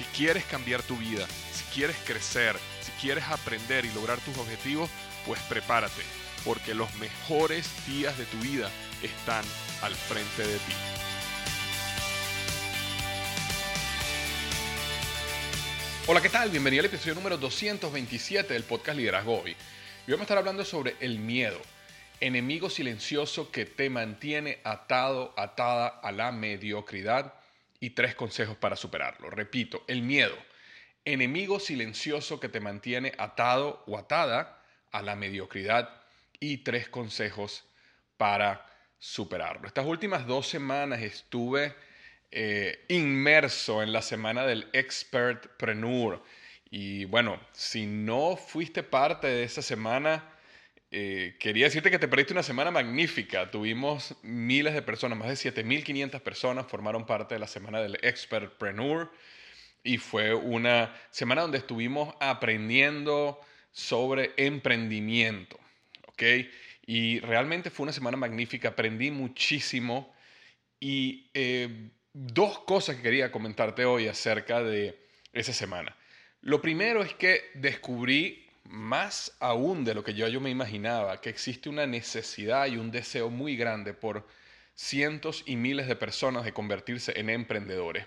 Si quieres cambiar tu vida, si quieres crecer, si quieres aprender y lograr tus objetivos, pues prepárate, porque los mejores días de tu vida están al frente de ti. Hola, ¿qué tal? Bienvenido al episodio número 227 del podcast Liderazgo Hoy. Hoy vamos a estar hablando sobre el miedo, enemigo silencioso que te mantiene atado, atada a la mediocridad y tres consejos para superarlo. Repito, el miedo, enemigo silencioso que te mantiene atado o atada a la mediocridad y tres consejos para superarlo. Estas últimas dos semanas estuve eh, inmerso en la semana del Expertpreneur y bueno, si no fuiste parte de esa semana, eh, quería decirte que te perdiste una semana magnífica. Tuvimos miles de personas, más de 7.500 personas formaron parte de la semana del Expertpreneur y fue una semana donde estuvimos aprendiendo sobre emprendimiento. ¿ok? Y realmente fue una semana magnífica, aprendí muchísimo y eh, dos cosas que quería comentarte hoy acerca de esa semana. Lo primero es que descubrí más aún de lo que yo, yo me imaginaba, que existe una necesidad y un deseo muy grande por cientos y miles de personas de convertirse en emprendedores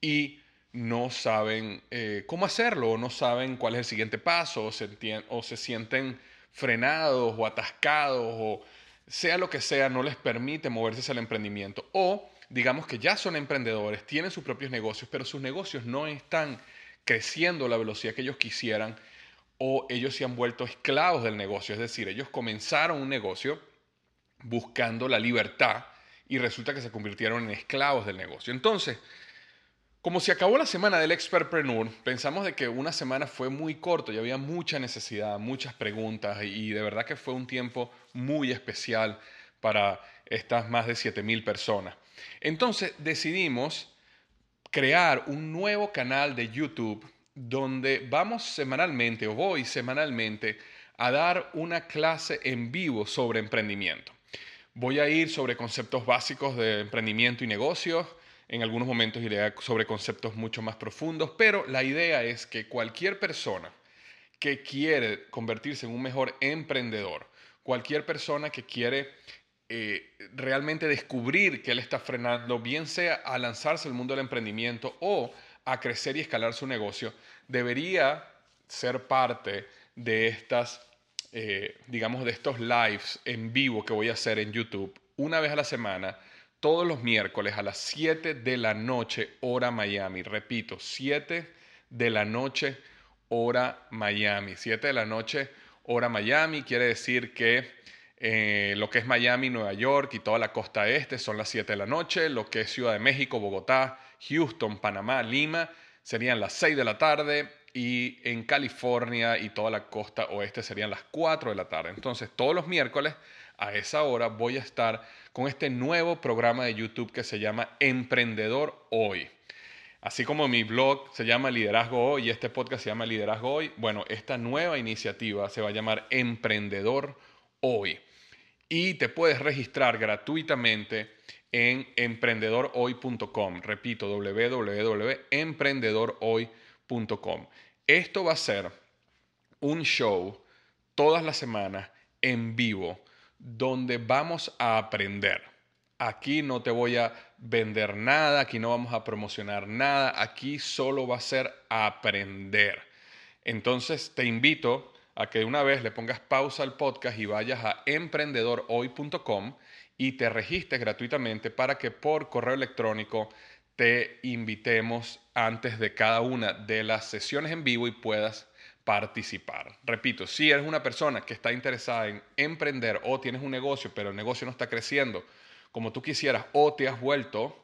y no saben eh, cómo hacerlo, o no saben cuál es el siguiente paso, o se, o se sienten frenados o atascados, o sea lo que sea, no les permite moverse hacia el emprendimiento. O digamos que ya son emprendedores, tienen sus propios negocios, pero sus negocios no están creciendo a la velocidad que ellos quisieran o ellos se han vuelto esclavos del negocio. Es decir, ellos comenzaron un negocio buscando la libertad y resulta que se convirtieron en esclavos del negocio. Entonces, como se acabó la semana del Expertpreneur, pensamos de que una semana fue muy corto y había mucha necesidad, muchas preguntas y de verdad que fue un tiempo muy especial para estas más de 7.000 personas. Entonces decidimos crear un nuevo canal de YouTube donde vamos semanalmente o voy semanalmente a dar una clase en vivo sobre emprendimiento. Voy a ir sobre conceptos básicos de emprendimiento y negocios, en algunos momentos iré sobre conceptos mucho más profundos, pero la idea es que cualquier persona que quiere convertirse en un mejor emprendedor, cualquier persona que quiere eh, realmente descubrir que él está frenando, bien sea a lanzarse al mundo del emprendimiento o a crecer y escalar su negocio, debería ser parte de estas, eh, digamos, de estos lives en vivo que voy a hacer en YouTube una vez a la semana, todos los miércoles a las 7 de la noche, hora Miami. Repito, 7 de la noche, hora Miami. 7 de la noche, hora Miami, quiere decir que eh, lo que es Miami, Nueva York y toda la costa este son las 7 de la noche, lo que es Ciudad de México, Bogotá, Houston, Panamá, Lima serían las 6 de la tarde y en California y toda la costa oeste serían las 4 de la tarde. Entonces todos los miércoles a esa hora voy a estar con este nuevo programa de YouTube que se llama Emprendedor Hoy. Así como mi blog se llama Liderazgo Hoy y este podcast se llama Liderazgo Hoy, bueno, esta nueva iniciativa se va a llamar Emprendedor Hoy y te puedes registrar gratuitamente en emprendedorhoy.com. Repito, www.emprendedorhoy.com. Esto va a ser un show todas las semanas en vivo donde vamos a aprender. Aquí no te voy a vender nada, aquí no vamos a promocionar nada, aquí solo va a ser aprender. Entonces te invito a que una vez le pongas pausa al podcast y vayas a emprendedorhoy.com y te registres gratuitamente para que por correo electrónico te invitemos antes de cada una de las sesiones en vivo y puedas participar. Repito, si eres una persona que está interesada en emprender o tienes un negocio, pero el negocio no está creciendo como tú quisieras o te has vuelto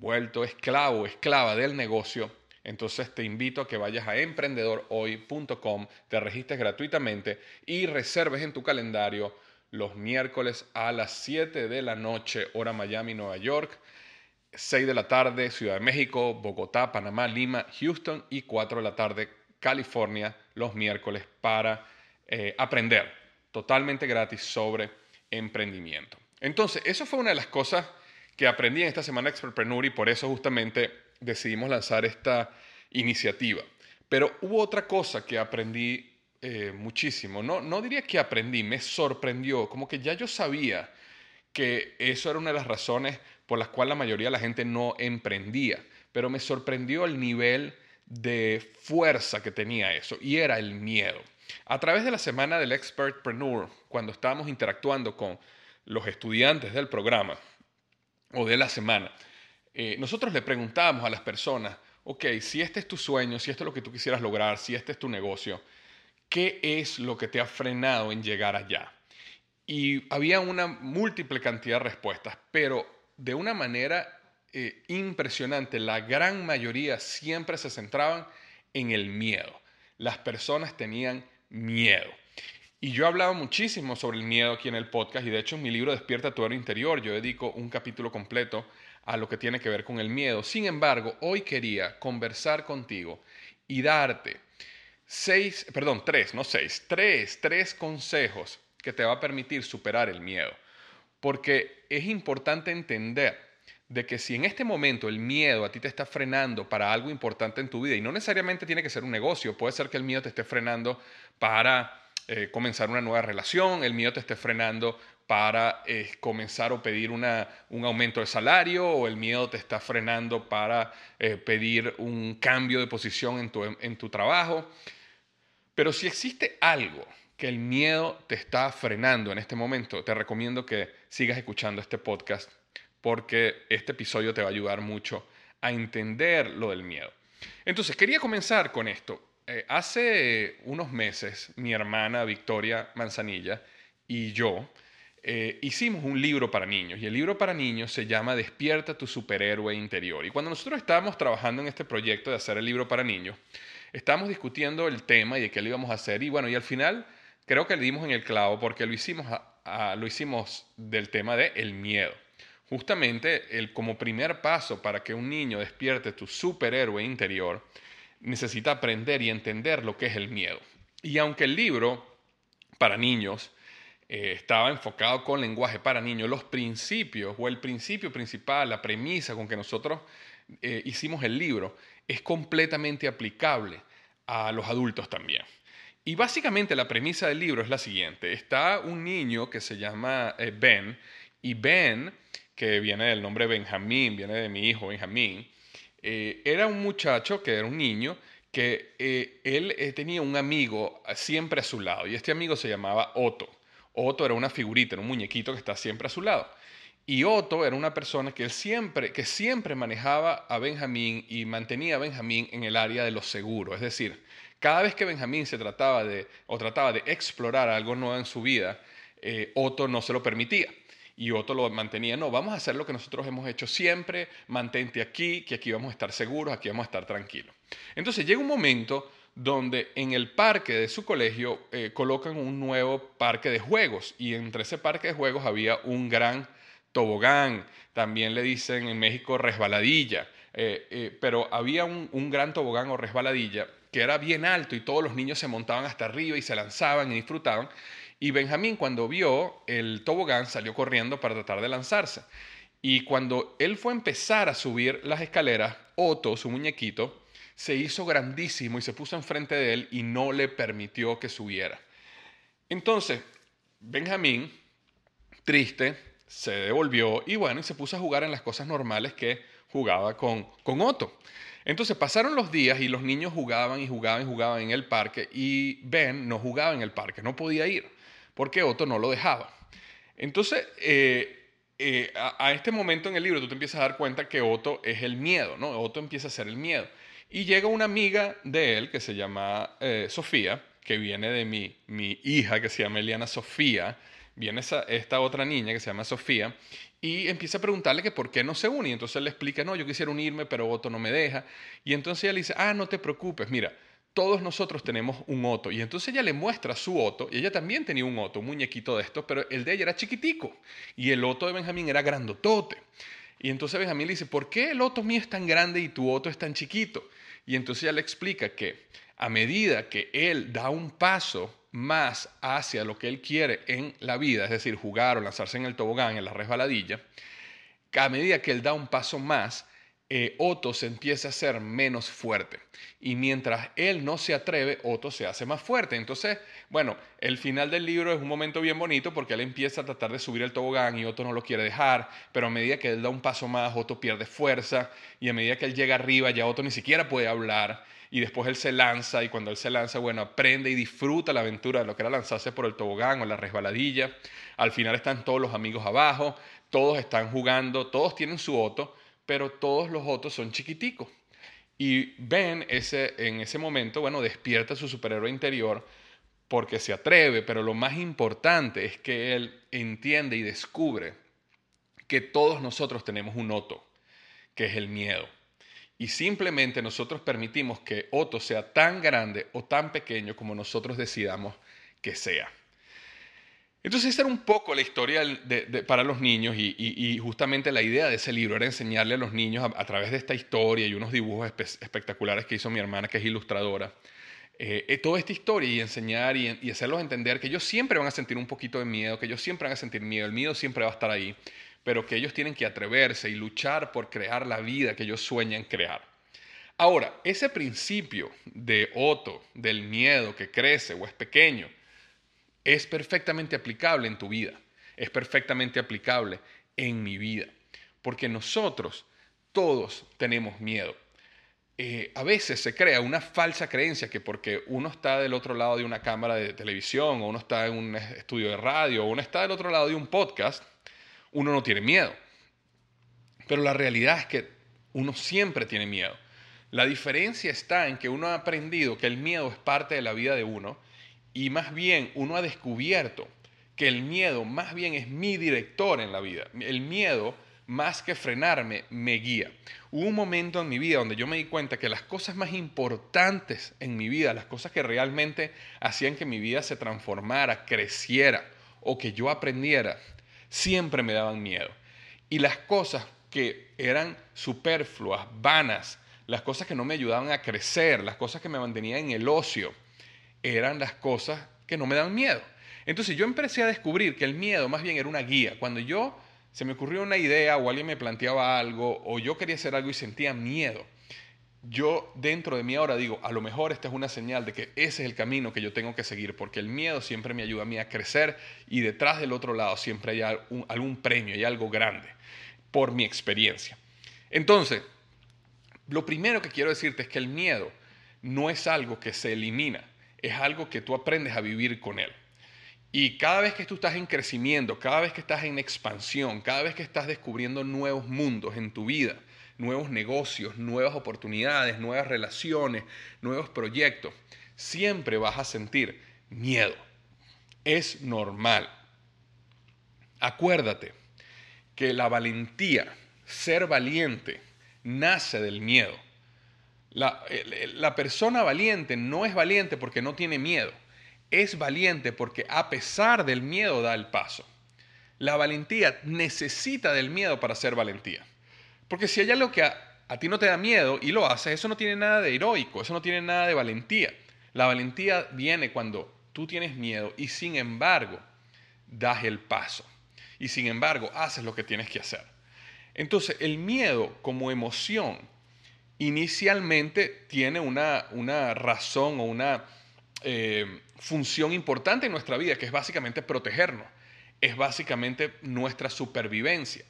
vuelto esclavo, esclava del negocio, Entonces te invito a que vayas a emprendedorhoy.com, te registres gratuitamente y reserves en tu calendario los miércoles a las 7 de la noche, hora Miami, Nueva York, 6 de la tarde, Ciudad de México, Bogotá, Panamá, Lima, Houston y 4 de la tarde, California, los miércoles para eh, aprender totalmente gratis sobre emprendimiento. Entonces, eso fue una de las cosas que aprendí en esta semana Expertpreneur y por eso justamente decidimos lanzar esta iniciativa. Pero hubo otra cosa que aprendí eh, muchísimo. No, no diría que aprendí, me sorprendió. Como que ya yo sabía que eso era una de las razones por las cuales la mayoría de la gente no emprendía. Pero me sorprendió el nivel de fuerza que tenía eso y era el miedo. A través de la semana del Expertpreneur, cuando estábamos interactuando con los estudiantes del programa o de la semana, eh, nosotros le preguntábamos a las personas, ok, si este es tu sueño, si esto es lo que tú quisieras lograr, si este es tu negocio, ¿qué es lo que te ha frenado en llegar allá? Y había una múltiple cantidad de respuestas, pero de una manera eh, impresionante, la gran mayoría siempre se centraban en el miedo. Las personas tenían miedo. Y yo he hablado muchísimo sobre el miedo aquí en el podcast y de hecho en mi libro Despierta tu héroe interior yo dedico un capítulo completo a lo que tiene que ver con el miedo. Sin embargo, hoy quería conversar contigo y darte seis, perdón, tres, no seis, tres, tres consejos que te va a permitir superar el miedo. Porque es importante entender de que si en este momento el miedo a ti te está frenando para algo importante en tu vida, y no necesariamente tiene que ser un negocio, puede ser que el miedo te esté frenando para eh, comenzar una nueva relación, el miedo te esté frenando para eh, comenzar o pedir una, un aumento de salario, o el miedo te está frenando para eh, pedir un cambio de posición en tu, en tu trabajo. Pero si existe algo que el miedo te está frenando en este momento, te recomiendo que sigas escuchando este podcast porque este episodio te va a ayudar mucho a entender lo del miedo. Entonces, quería comenzar con esto. Eh, hace unos meses, mi hermana Victoria Manzanilla y yo eh, hicimos un libro para niños y el libro para niños se llama Despierta tu superhéroe interior. Y cuando nosotros estábamos trabajando en este proyecto de hacer el libro para niños, estábamos discutiendo el tema y de qué lo íbamos a hacer y bueno, y al final creo que le dimos en el clavo porque lo hicimos, lo hicimos del tema de el miedo. Justamente el, como primer paso para que un niño despierte tu superhéroe interior, necesita aprender y entender lo que es el miedo. Y aunque el libro para niños eh, estaba enfocado con lenguaje para niños, los principios o el principio principal, la premisa con que nosotros eh, hicimos el libro, es completamente aplicable a los adultos también. Y básicamente la premisa del libro es la siguiente. Está un niño que se llama eh, Ben y Ben que viene del nombre Benjamín, viene de mi hijo Benjamín, eh, era un muchacho que era un niño que eh, él eh, tenía un amigo siempre a su lado y este amigo se llamaba Otto. Otto era una figurita, era un muñequito que está siempre a su lado. Y Otto era una persona que, él siempre, que siempre manejaba a Benjamín y mantenía a Benjamín en el área de lo seguro. Es decir, cada vez que Benjamín se trataba de, o trataba de explorar algo nuevo en su vida, Otto no se lo permitía y otro lo mantenía, no, vamos a hacer lo que nosotros hemos hecho siempre, mantente aquí, que aquí vamos a estar seguros, aquí vamos a estar tranquilos. Entonces llega un momento donde en el parque de su colegio eh, colocan un nuevo parque de juegos y entre ese parque de juegos había un gran tobogán, también le dicen en México resbaladilla, eh, eh, pero había un, un gran tobogán o resbaladilla que era bien alto y todos los niños se montaban hasta arriba y se lanzaban y disfrutaban. Y Benjamín cuando vio el tobogán salió corriendo para tratar de lanzarse. Y cuando él fue a empezar a subir las escaleras, Otto, su muñequito, se hizo grandísimo y se puso enfrente de él y no le permitió que subiera. Entonces, Benjamín, triste, se devolvió y bueno, y se puso a jugar en las cosas normales que jugaba con, con Otto. Entonces pasaron los días y los niños jugaban y jugaban y jugaban en el parque y Ben no jugaba en el parque, no podía ir porque Otto no lo dejaba. Entonces, eh, eh, a, este momento en el libro tú te empiezas a dar cuenta que Otto es el miedo, ¿no? Otto empieza a ser el miedo. Y llega una amiga de él que se llama eh, Sofía, que viene de mi, mi hija, que se llama Eliana Sofía, viene esta otra niña que se llama Sofía y empieza a preguntarle que por qué no se une. Entonces él le explica, no, yo quisiera unirme, pero Otto no me deja. Y entonces ella le dice, ah, no te preocupes, mira, todos nosotros tenemos un Otto. Y entonces ella le muestra su Otto, y ella también tenía un Otto, un muñequito de estos, pero el de ella era chiquitico, y el Otto de Benjamín era grandotote. Y entonces Benjamín le dice, ¿por qué el Otto mío es tan grande y tu Otto es tan chiquito? Y entonces ella le explica que a medida que él da un paso más hacia lo que él quiere en la vida, es decir, jugar o lanzarse en el tobogán, en la resbaladilla, a medida que él da un paso más, eh, Otto se empieza a hacer menos fuerte. Y mientras él no se atreve, Otto se hace más fuerte. Entonces, bueno, el final del libro es un momento bien bonito porque él empieza a tratar de subir el tobogán y Otto no lo quiere dejar, pero a medida que él da un paso más, Otto pierde fuerza y a medida que él llega arriba, ya Otto ni siquiera puede hablar y después él se lanza y cuando él se lanza, bueno, aprende y disfruta la aventura de lo que era lanzarse por el tobogán o la resbaladilla. Al final están todos los amigos abajo, todos están jugando, todos tienen su Otto pero todos los otros son chiquiticos. Y Ben ese, en ese momento, bueno, despierta su superhéroe interior porque se atreve, pero lo más importante es que él entiende y descubre que todos nosotros tenemos un Otto, que es el miedo. Y simplemente nosotros permitimos que Otto sea tan grande o tan pequeño como nosotros decidamos que sea. Entonces esa era un poco la historia para los niños y, justamente la idea de ese libro era enseñarle a los niños a, través de esta historia y unos dibujos espectaculares que hizo mi hermana que es ilustradora, eh, eh, toda esta historia y enseñar y, y, hacerlos entender que ellos siempre van a sentir un poquito de miedo, que ellos siempre van a sentir miedo, el miedo siempre va a estar ahí, pero que ellos tienen que atreverse y luchar por crear la vida que ellos sueñan crear. Ahora, ese principio de Otto, del miedo que crece o es pequeño, es perfectamente aplicable en tu vida, es perfectamente aplicable en mi vida, porque nosotros todos tenemos miedo. Eh, a veces se crea una falsa creencia que porque uno está del otro lado de una cámara de televisión o uno está en un estudio de radio o uno está del otro lado de un podcast, uno no tiene miedo. Pero la realidad es que uno siempre tiene miedo. La diferencia está en que uno ha aprendido que el miedo es parte de la vida de uno y más bien uno ha descubierto que el miedo más bien es mi director en la vida. El miedo, más que frenarme, me guía. Hubo un momento en mi vida donde yo me di cuenta que las cosas más importantes en mi vida, las cosas que realmente hacían que mi vida se transformara, creciera o que yo aprendiera, siempre me daban miedo. Y las cosas que eran superfluas, vanas, las cosas que no me ayudaban a crecer, las cosas que me mantenían en el ocio, eran las cosas que no me dan miedo. Entonces yo empecé a descubrir que el miedo más bien era una guía. Cuando yo se me ocurrió una idea o alguien me planteaba algo o yo quería hacer algo y sentía miedo, yo dentro de mí ahora digo, a lo mejor esta es una señal de que ese es el camino que yo tengo que seguir, porque el miedo siempre me ayuda a mí a crecer y detrás del otro lado siempre hay algún premio, hay algo grande, por mi experiencia. Entonces, lo primero que quiero decirte es que el miedo no es algo que se elimina, es algo que tú aprendes a vivir con él. Y cada vez que tú estás en crecimiento, cada vez que estás en expansión, cada vez que estás descubriendo nuevos mundos en tu vida, nuevos negocios, nuevas oportunidades, nuevas relaciones, nuevos proyectos, siempre vas a sentir miedo. Es normal. Acuérdate que la valentía, ser valiente, nace del miedo. La, persona valiente no es valiente porque no tiene miedo, es valiente porque a pesar del miedo da el paso. La valentía necesita del miedo para ser valentía. Porque si hay algo que a, a ti no te da miedo y lo haces, eso no tiene nada de heroico, eso no tiene nada de valentía. La valentía viene cuando tú tienes miedo y sin embargo das el paso. Y sin embargo haces lo que tienes que hacer. Entonces el miedo como emoción inicialmente tiene una, una razón o una eh, función importante en nuestra vida, que es básicamente protegernos, es básicamente nuestra supervivencia.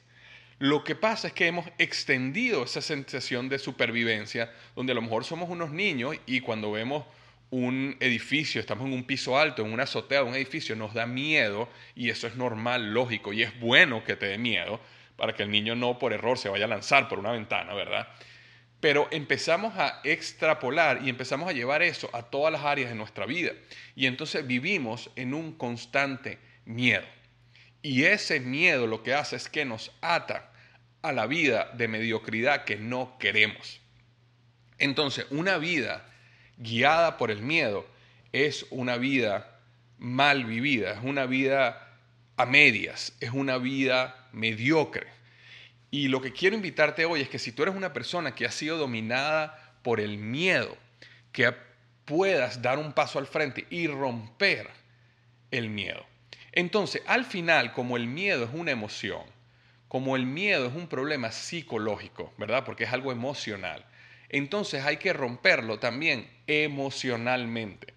Lo que pasa es que hemos extendido esa sensación de supervivencia, donde a lo mejor somos unos niños y cuando vemos un edificio, estamos en un piso alto, en una azotea de un edificio, nos da miedo y eso es normal, lógico y es bueno que te dé miedo para que el niño no por error se vaya a lanzar por una ventana, ¿verdad? Pero empezamos a extrapolar y empezamos a llevar eso a todas las áreas de nuestra vida. Y entonces vivimos en un constante miedo. Y ese miedo lo que hace es que nos ata a la vida de mediocridad que no queremos. Entonces, una vida guiada por el miedo es una vida mal vivida, es una vida a medias, es una vida mediocre. Y lo que quiero invitarte hoy es que si tú eres una persona que ha sido dominada por el miedo, que puedas dar un paso al frente y romper el miedo. Entonces, al final, como el miedo es una emoción, como el miedo es un problema psicológico, ¿verdad? Porque es algo emocional. Entonces hay que romperlo también emocionalmente.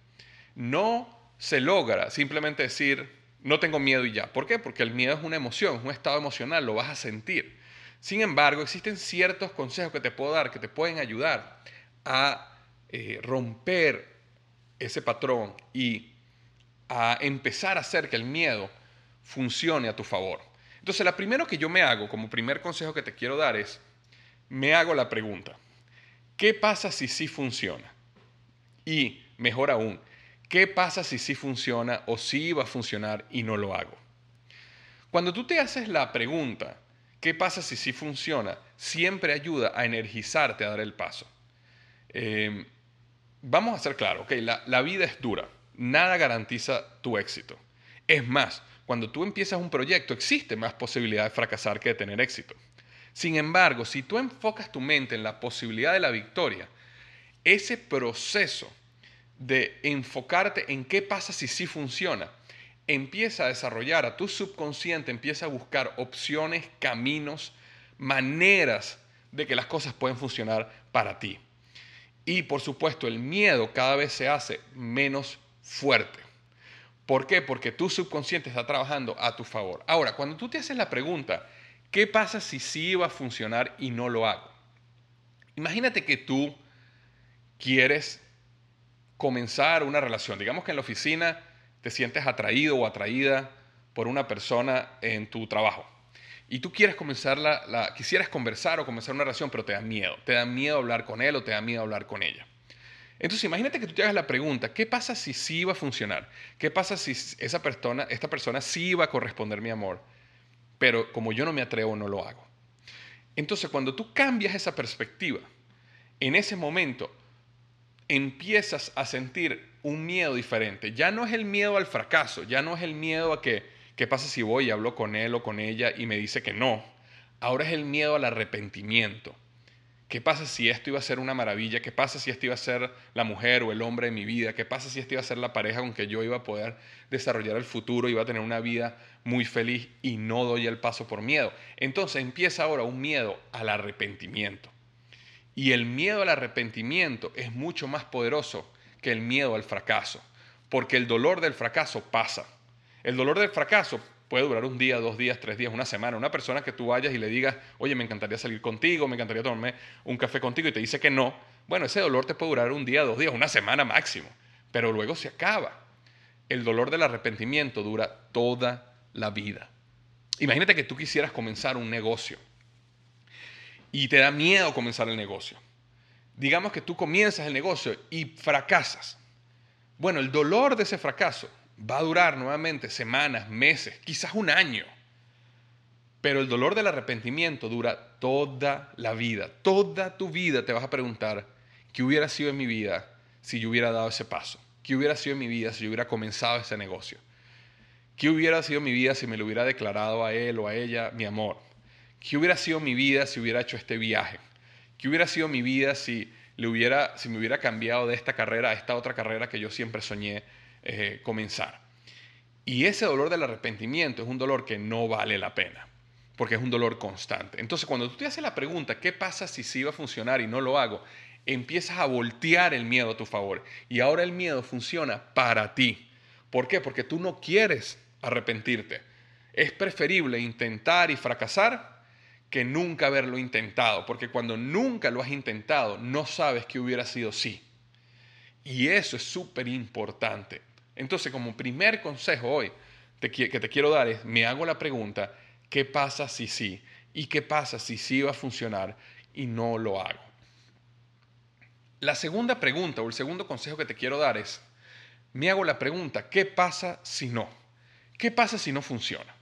No se logra simplemente decir, no tengo miedo y ya. ¿Por qué? Porque el miedo es una emoción, es un estado emocional, lo vas a sentir. Sin embargo, existen ciertos consejos que te puedo dar que te pueden ayudar a eh, romper ese patrón y a empezar a hacer que el miedo funcione a tu favor. Entonces, la primero que yo me hago, como primer consejo que te quiero dar es, me hago la pregunta, ¿qué pasa si sí funciona? Y, mejor aún, ¿qué pasa si sí funciona o sí va a funcionar y no lo hago? Cuando tú te haces la pregunta, ¿qué pasa si sí funciona? Siempre ayuda a energizarte a dar el paso. Eh, vamos a ser claros, ok, la, la vida es dura, nada garantiza tu éxito. Es más, cuando tú empiezas un proyecto existe más posibilidad de fracasar que de tener éxito. Sin embargo, si tú enfocas tu mente en la posibilidad de la victoria, ese proceso de enfocarte en qué pasa si sí funciona, empieza a desarrollar a tu subconsciente, empieza a buscar opciones, caminos, maneras de que las cosas pueden funcionar para ti. Y por supuesto, el miedo cada vez se hace menos fuerte. ¿Por qué? Porque tu subconsciente está trabajando a tu favor. Ahora, cuando tú te haces la pregunta, ¿qué pasa si sí va a funcionar y no lo hago? Imagínate que tú quieres comenzar una relación. Digamos que en la oficina te sientes atraído o atraída por una persona en tu trabajo y tú quieres comenzar la, quisieras conversar o comenzar una relación, pero te da miedo. Te da miedo hablar con él o te da miedo hablar con ella. Entonces, imagínate que tú te hagas la pregunta, ¿qué pasa si sí va a funcionar? ¿Qué pasa si esa persona, esta persona sí va a corresponder mi amor? Pero como yo no me atrevo, no lo hago. Entonces, cuando tú cambias esa perspectiva, en ese momento empiezas a sentir un miedo diferente. Ya no es el miedo al fracaso, ya no es el miedo a que ¿Qué pasa si voy y hablo con él o con ella y me dice que no? Ahora es el miedo al arrepentimiento. ¿Qué pasa si esto iba a ser una maravilla? ¿Qué pasa si esto iba a ser la mujer o el hombre de mi vida? ¿Qué pasa si esto iba a ser la pareja con que yo iba a poder desarrollar el futuro, iba a tener una vida muy feliz y no doy el paso por miedo? Entonces empieza ahora un miedo al arrepentimiento. Y el miedo al arrepentimiento es mucho más poderoso que el miedo al fracaso, porque el dolor del fracaso pasa. El dolor del fracaso puede durar un día, dos días, tres días, una semana. Una persona que tú vayas y le digas, oye, me encantaría salir contigo, me encantaría tomarme un café contigo y te dice que no, bueno, ese dolor te puede durar un día, dos días, una semana máximo, pero luego se acaba. El dolor del arrepentimiento dura toda la vida. Imagínate que tú quisieras comenzar un negocio y te da miedo comenzar el negocio. Digamos que tú comienzas el negocio y fracasas. Bueno, el dolor de ese fracaso va a durar nuevamente semanas, meses, quizás un año. Pero el dolor del arrepentimiento dura toda la vida. Toda tu vida te vas a preguntar, ¿qué hubiera sido en mi vida si yo hubiera dado ese paso? ¿Qué hubiera sido en mi vida si yo hubiera comenzado ese negocio? ¿Qué hubiera sido mi vida si me lo hubiera declarado a él o a ella mi amor? ¿Qué hubiera sido mi vida si hubiera hecho este viaje? ¿Qué hubiera sido mi vida si, le hubiera, si me hubiera cambiado de esta carrera a esta otra carrera que yo siempre soñé eh, comenzar. Y ese dolor del arrepentimiento es un dolor que no vale la pena, porque es un dolor constante. Entonces, cuando tú te haces la pregunta, ¿qué pasa si sí va a funcionar y no lo hago? Empiezas a voltear el miedo a tu favor. Y ahora el miedo funciona para ti. ¿Por qué? Porque tú no quieres arrepentirte. Es preferible intentar y fracasar que nunca haberlo intentado, porque cuando nunca lo has intentado, no sabes que hubiera sido sí. Y eso es súper importante. Entonces, como primer consejo hoy que te quiero dar es, me hago la pregunta, ¿qué pasa si sí? ¿Y qué pasa si sí va a funcionar y no lo hago? La segunda pregunta o el segundo consejo que te quiero dar es, me hago la pregunta, ¿qué pasa si no? ¿Qué pasa si no funciona?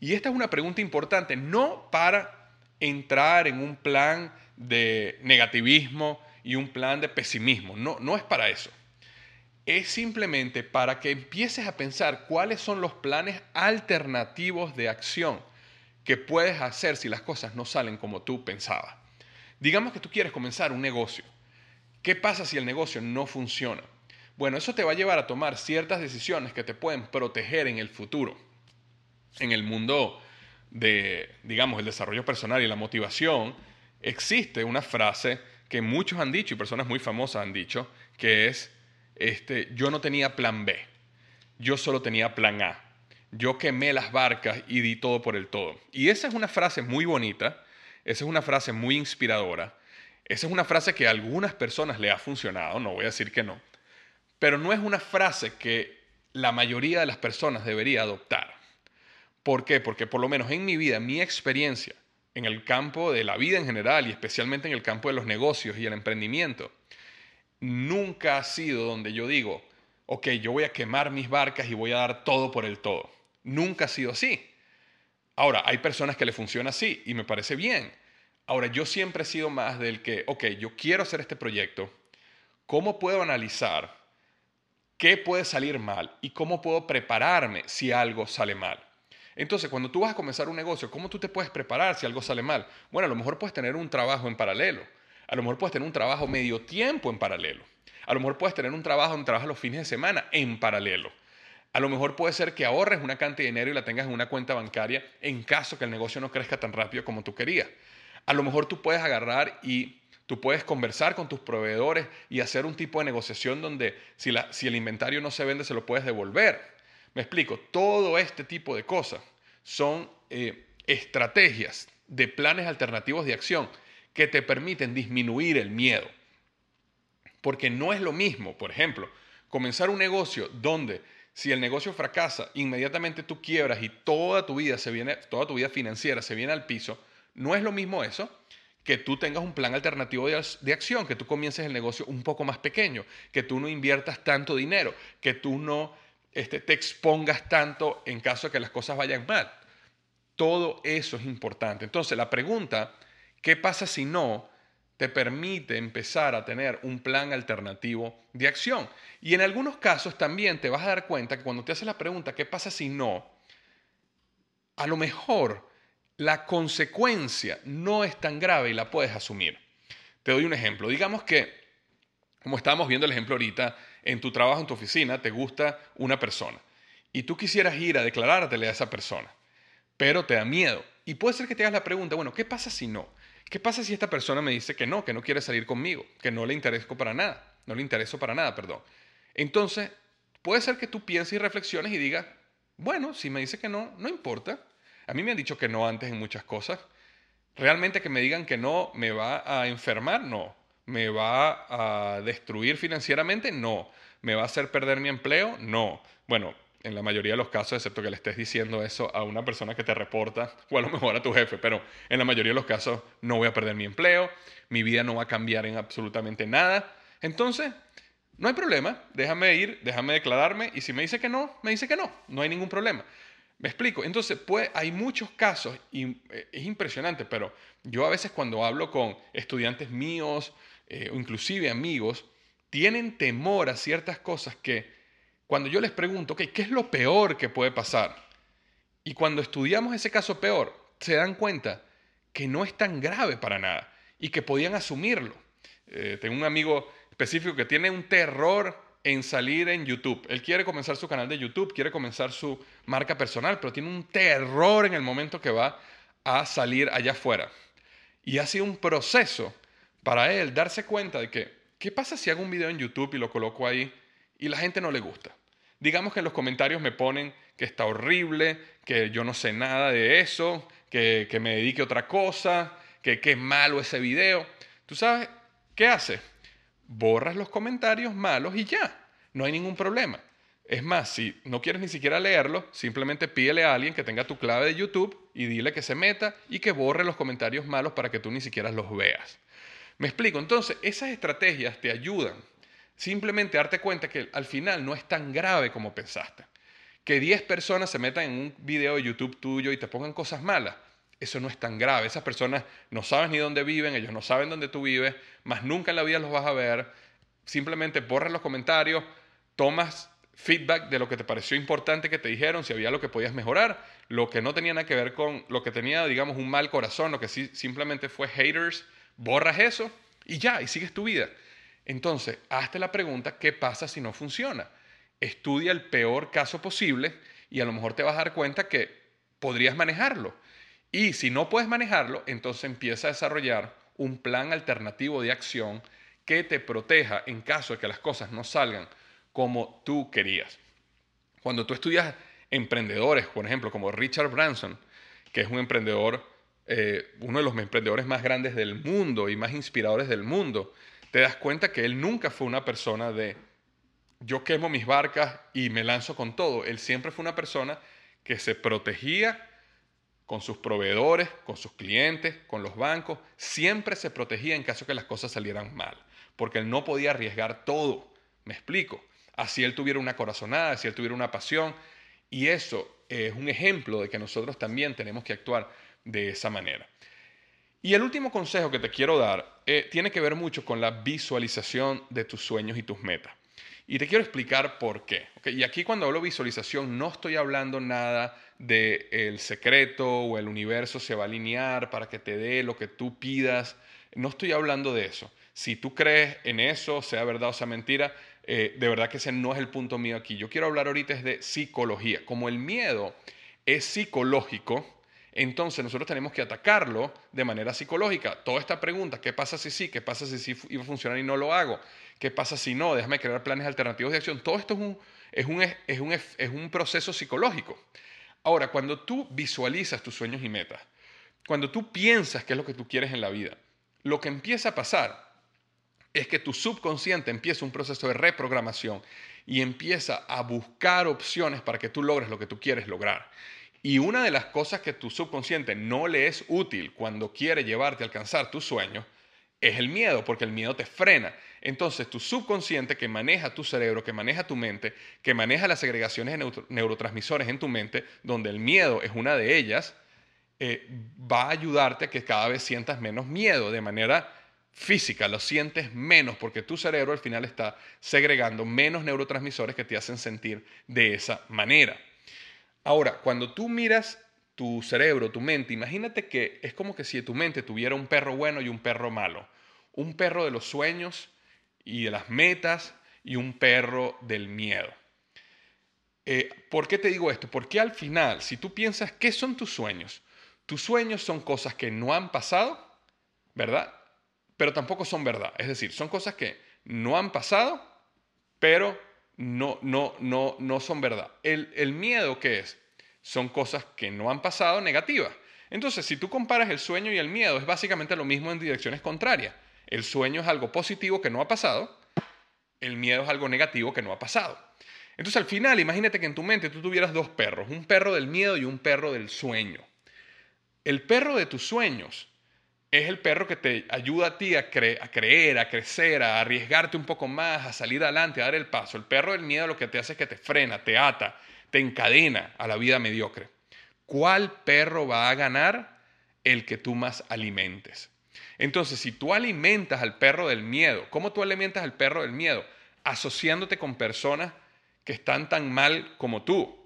Y esta es una pregunta importante, no para entrar en un plan de negativismo y un plan de pesimismo, no, no es para eso. Es simplemente para que empieces a pensar cuáles son los planes alternativos de acción que puedes hacer si las cosas no salen como tú pensabas. Digamos que tú quieres comenzar un negocio. ¿Qué pasa si el negocio no funciona? Bueno, eso te va a llevar a tomar ciertas decisiones que te pueden proteger en el futuro. En el mundo de, digamos, el desarrollo personal y la motivación, existe una frase que muchos han dicho y personas muy famosas han dicho, que es, este, yo no tenía plan B, yo solo tenía plan A. Yo quemé las barcas y di todo por el todo. Y esa es una frase muy bonita, esa es una frase muy inspiradora, esa es una frase que a algunas personas le ha funcionado, no voy a decir que no, pero no es una frase que la mayoría de las personas debería adoptar. ¿Por qué? Porque por lo menos en mi vida, mi experiencia en el campo de la vida en general y especialmente en el campo de los negocios y el emprendimiento, nunca ha sido donde yo digo, ok, yo voy a quemar mis barcas y voy a dar todo por el todo. Nunca ha sido así. Ahora, hay personas que le funciona así y me parece bien. Ahora, yo siempre he sido más del que, ok, yo quiero hacer este proyecto, ¿cómo puedo analizar qué puede salir mal y cómo puedo prepararme si algo sale mal? Entonces, cuando tú vas a comenzar un negocio, ¿cómo tú te puedes preparar si algo sale mal? Bueno, a lo mejor puedes tener un trabajo en paralelo. A lo mejor puedes tener un trabajo medio tiempo en paralelo. A lo mejor puedes tener un trabajo donde trabajas los fines de semana en paralelo. A lo mejor puede ser que ahorres una cantidad de dinero y la tengas en una cuenta bancaria en caso que el negocio no crezca tan rápido como tú querías. A lo mejor tú puedes agarrar y tú puedes conversar con tus proveedores y hacer un tipo de negociación donde si, si el inventario no se vende se lo puedes devolver. Me explico, todo este tipo de cosas son eh, estrategias de planes alternativos de acción que te permiten disminuir el miedo. Porque no es lo mismo, por ejemplo, comenzar un negocio donde si el negocio fracasa, inmediatamente tú quiebras y toda tu vida se viene, toda tu vida financiera se viene al piso, no es lo mismo eso que tú tengas un plan alternativo de, acción, que tú comiences el negocio un poco más pequeño, que tú no inviertas tanto dinero, que tú no este, te expongas tanto en caso de que las cosas vayan mal. Todo eso es importante. Entonces, la pregunta, ¿qué pasa si no? te permite empezar a tener un plan alternativo de acción. Y en algunos casos también te vas a dar cuenta que cuando te haces la pregunta, ¿qué pasa si no? A lo mejor la consecuencia no es tan grave y la puedes asumir. Te doy un ejemplo. Digamos que, como estábamos viendo el ejemplo ahorita, en tu trabajo, en tu oficina, te gusta una persona y tú quisieras ir a declarártele a esa persona, pero te da miedo. Y puede ser que te hagas la pregunta, bueno, ¿qué pasa si no? ¿Qué pasa si esta persona me dice que no, que no quiere salir conmigo, que no le intereso para nada, no le intereso para nada, perdón? Entonces, puede ser que tú pienses y reflexiones y digas, bueno, si me dice que no, no importa. A mí me han dicho que no antes en muchas cosas. ¿Realmente que me digan que no me va a enfermar? No. ¿Me va a destruir financieramente? No. ¿Me va a hacer perder mi empleo? No. Bueno, en la mayoría de los casos, excepto que le estés diciendo eso a una persona que te reporta o a lo mejor a tu jefe, pero en la mayoría de los casos no voy a perder mi empleo, mi vida no va a cambiar en absolutamente nada. Entonces, no hay problema, déjame ir, déjame declararme y si me dice que no, me dice que no, no hay ningún problema. Me explico. Entonces, pues, hay muchos casos y eh, es impresionante, pero yo a veces cuando hablo con estudiantes míos eh, o inclusive amigos, tienen temor a ciertas cosas que cuando yo les pregunto, ¿qué es lo peor que puede pasar? Y cuando estudiamos ese caso peor, se dan cuenta que no es tan grave para nada y que podían asumirlo. Eh, tengo un amigo específico que tiene un terror en salir en YouTube. Él quiere comenzar su canal de YouTube, quiere comenzar su marca personal, pero tiene un terror en el momento que va a salir allá afuera. Y ha sido un proceso para él darse cuenta de que, ¿qué pasa si hago un video en YouTube y lo coloco ahí y la gente no le gusta? Digamos que en los comentarios me ponen que está horrible, que yo no sé nada de eso, que, me dedique a otra cosa, que qué malo ese video. ¿Tú sabes qué hace? Borras los comentarios malos y ya, no hay ningún problema. Es más, si no quieres ni siquiera leerlo, simplemente pídele a alguien que tenga tu clave de YouTube y dile que se meta y que borre los comentarios malos para que tú ni siquiera los veas. Me explico, entonces esas estrategias te ayudan Simplemente darte cuenta que al final no es tan grave como pensaste. que 10 personas se metan en un video de YouTube tuyo y te pongan cosas malas, eso no es tan grave. Esas personas no saben ni dónde viven, ellos no saben dónde tú vives, más nunca en la vida los vas a ver. Simplemente borras los comentarios, tomas feedback de lo que te pareció importante que te dijeron, si había lo que podías mejorar, lo que no tenía nada que ver con lo que tenía, digamos, un mal corazón, lo que sí, simplemente fue haters, borras eso y ya, y sigues tu vida. Entonces, hazte la pregunta, ¿qué pasa si no funciona? Estudia el peor caso posible y a lo mejor te vas a dar cuenta que podrías manejarlo. Y si no puedes manejarlo, entonces empieza a desarrollar un plan alternativo de acción que te proteja en caso de que las cosas no salgan como tú querías. Cuando tú estudias emprendedores, por ejemplo, como Richard Branson, que es un emprendedor, eh, uno de los emprendedores más grandes del mundo y más inspiradores del mundo, te das cuenta que él nunca fue una persona de yo quemo mis barcas y me lanzo con todo. Él siempre fue una persona que se protegía con sus proveedores, con sus clientes, con los bancos, siempre se protegía en caso que las cosas salieran mal, porque él no podía arriesgar todo. Me explico. Así él tuviera una corazonada, así él tuviera una pasión, y eso es un ejemplo de que nosotros también tenemos que actuar de esa manera. Y el último consejo que te quiero dar eh, tiene que ver mucho con la visualización de tus sueños y tus metas. Y te quiero explicar por qué. Y aquí cuando hablo visualización no estoy hablando nada de el secreto o el universo se va a alinear para que te dé lo que tú pidas. No estoy hablando de eso. Si tú crees en eso, sea verdad o sea mentira, eh, de verdad que ese no es el punto mío aquí. Yo quiero hablar ahorita es de psicología. Como el miedo es psicológico, entonces nosotros tenemos que atacarlo de manera psicológica. Toda esta pregunta, ¿qué pasa si sí? ¿Qué pasa si sí iba a funcionar y no lo hago? ¿Qué pasa si no? Déjame crear planes alternativos de acción. Todo esto es un, es un, es un, es un proceso psicológico. Ahora, cuando tú visualizas tus sueños y metas, cuando tú piensas qué es lo que tú quieres en la vida, lo que empieza a pasar es que tu subconsciente empieza un proceso de reprogramación y empieza a buscar opciones para que tú logres lo que tú quieres lograr. Y una de las cosas que tu subconsciente no le es útil cuando quiere llevarte a alcanzar tus sueños es el miedo, porque el miedo te frena. Entonces tu subconsciente que maneja tu cerebro, que maneja tu mente, que maneja las segregaciones de neurotransmisores en tu mente, donde el miedo es una de ellas, eh, va a ayudarte a que cada vez sientas menos miedo de manera física, lo sientes menos porque tu cerebro al final está segregando menos neurotransmisores que te hacen sentir de esa manera. Ahora, cuando tú miras tu cerebro, tu mente, imagínate que es como que si tu mente tuviera un perro bueno y un perro malo. Un perro de los sueños y de las metas y un perro del miedo. Eh, ¿Por qué te digo esto? Porque al final, si tú piensas, ¿qué son tus sueños? Tus sueños son cosas que no han pasado, ¿verdad? Pero tampoco son verdad. Es decir, son cosas que no han pasado, pero no, no, no, no son verdad. El, el miedo, ¿qué es? Son cosas que no han pasado negativas. Entonces, si tú comparas el sueño y el miedo, es básicamente lo mismo en direcciones contrarias. El sueño es algo positivo que no ha pasado, el miedo es algo negativo que no ha pasado. Entonces, al final, imagínate que en tu mente tú tuvieras dos perros, un perro del miedo y un perro del sueño. El perro de tus sueños es el perro que te ayuda a ti a, a, creer, a crecer, a arriesgarte un poco más, a salir adelante, a dar el paso. El perro del miedo lo que te hace es que te frena, te ata, te encadena a la vida mediocre. ¿Cuál perro va a ganar? El que tú más alimentes. Entonces, si tú alimentas al perro del miedo, ¿cómo tú alimentas al perro del miedo? Asociándote con personas que están tan mal como tú.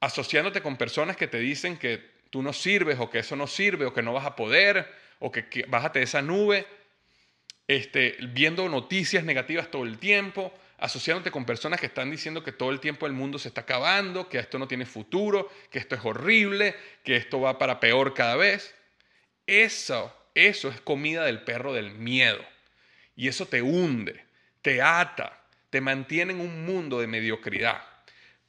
Asociándote con personas que te dicen que tú no sirves o que eso no sirve o que no vas a poder o que, bájate de esa nube, este, viendo noticias negativas todo el tiempo, asociándote con personas que están diciendo que todo el tiempo el mundo se está acabando, que esto no tiene futuro, que esto es horrible, que esto va para peor cada vez. Eso, eso es comida del perro del miedo. Y eso te hunde, te ata, te mantiene en un mundo de mediocridad.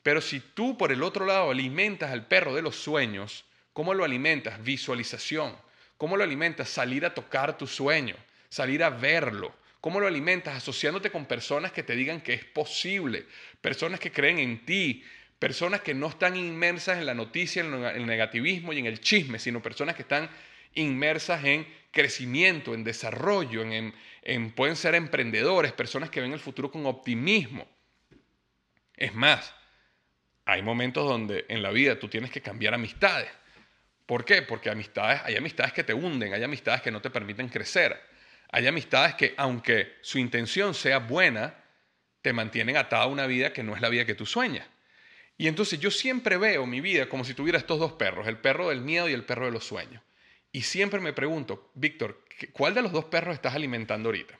Pero si tú por el otro lado alimentas al perro de los sueños, ¿cómo lo alimentas? Visualización, ¿Cómo lo alimentas? Salir a tocar tu sueño, salir a verlo. ¿Cómo lo alimentas? Asociándote con personas que te digan que es posible, personas que creen en ti, personas que no están inmersas en la noticia, en el negativismo y en el chisme, sino personas que están inmersas en crecimiento, en desarrollo, en, en, pueden ser emprendedores, personas que ven el futuro con optimismo. Es más, hay momentos donde en la vida tú tienes que cambiar amistades. ¿Por qué? Porque amistades, hay amistades que te hunden, hay amistades que no te permiten crecer. Hay amistades que, aunque su intención sea buena, te mantienen atada a una vida que no es la vida que tú sueñas. Y entonces yo siempre veo mi vida como si tuviera estos dos perros, el perro del miedo y el perro de los sueños. Y siempre me pregunto, Víctor, ¿cuál de los dos perros estás alimentando ahorita?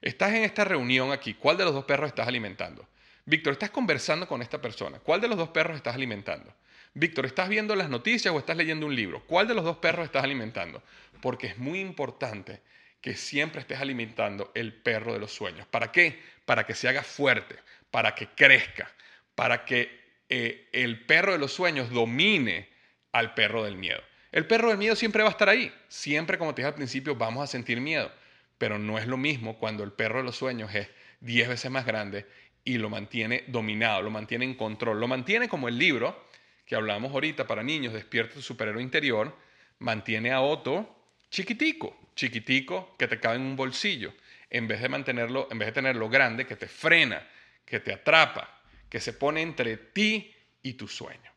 Estás en esta reunión aquí, ¿cuál de los dos perros estás alimentando? Víctor, estás conversando con esta persona, ¿cuál de los dos perros estás alimentando? Víctor, ¿estás viendo las noticias o estás leyendo un libro? ¿Cuál de los dos perros estás alimentando? Porque es muy importante que siempre estés alimentando el perro de los sueños. ¿Para qué? Para que se haga fuerte, para que crezca, para que eh, el perro de los sueños domine al perro del miedo. El perro del miedo siempre va a estar ahí. Siempre, como te dije al principio, vamos a sentir miedo. Pero no es lo mismo cuando el perro de los sueños es 10 veces más grande y lo mantiene dominado, lo mantiene en control. Lo mantiene como el libro que hablamos ahorita para niños, Despierta tu superhéroe interior, mantiene a Otto chiquitico, chiquitico que te cabe en un bolsillo, en vez de mantenerlo, en vez de tenerlo grande, que te frena, que te atrapa, que se pone entre ti y tu sueño.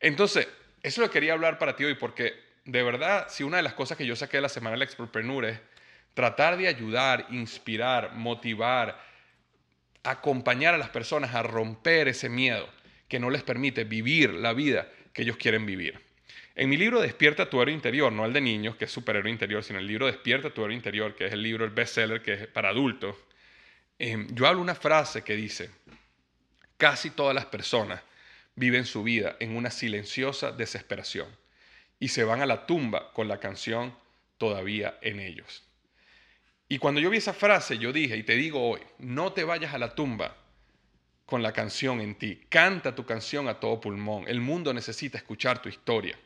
Entonces, eso lo quería hablar para ti hoy porque de verdad, si una de las cosas que yo saqué de la semana del Expropreneur es tratar de ayudar, inspirar, motivar, acompañar a las personas a romper ese miedo que no les permite vivir la vida que ellos quieren vivir. En mi libro Despierta tu héroe interior, no el de niños, que es superhéroe interior, sino el libro Despierta tu héroe interior, que es el libro, el bestseller, que es para adultos, eh, yo hablo una frase que dice, casi todas las personas viven su vida en una silenciosa desesperación y se van a la tumba con la canción todavía en ellos. Y cuando yo vi esa frase, yo dije, y te digo hoy, no te vayas a la tumba con la canción en ti. Canta tu canción a todo pulmón. El mundo necesita escuchar tu historia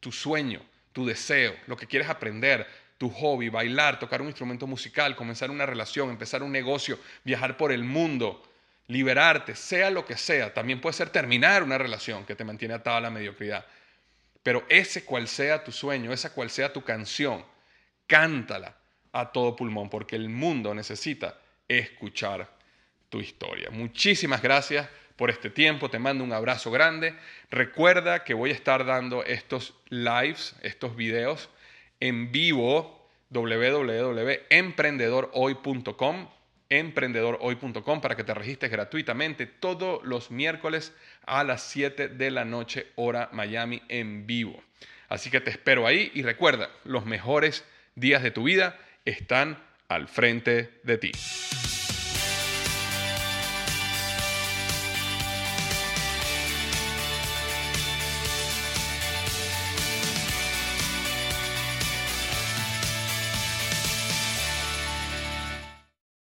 tu sueño, tu deseo, lo que quieres aprender, tu hobby, bailar, tocar un instrumento musical, comenzar una relación, empezar un negocio, viajar por el mundo, liberarte, sea lo que sea. También puede ser terminar una relación que te mantiene atada a la mediocridad. Pero ese cual sea tu sueño, esa cual sea tu canción, cántala a todo pulmón, porque el mundo necesita escuchar tu historia. Muchísimas gracias por este tiempo. Te mando un abrazo grande. Recuerda que voy a estar dando estos lives, estos videos en vivo www.emprendedorhoy.com emprendedorhoy.com para que te registres gratuitamente todos los miércoles a las 7 de la noche hora Miami en vivo. Así que te espero ahí y recuerda, los mejores días de tu vida están al frente de ti.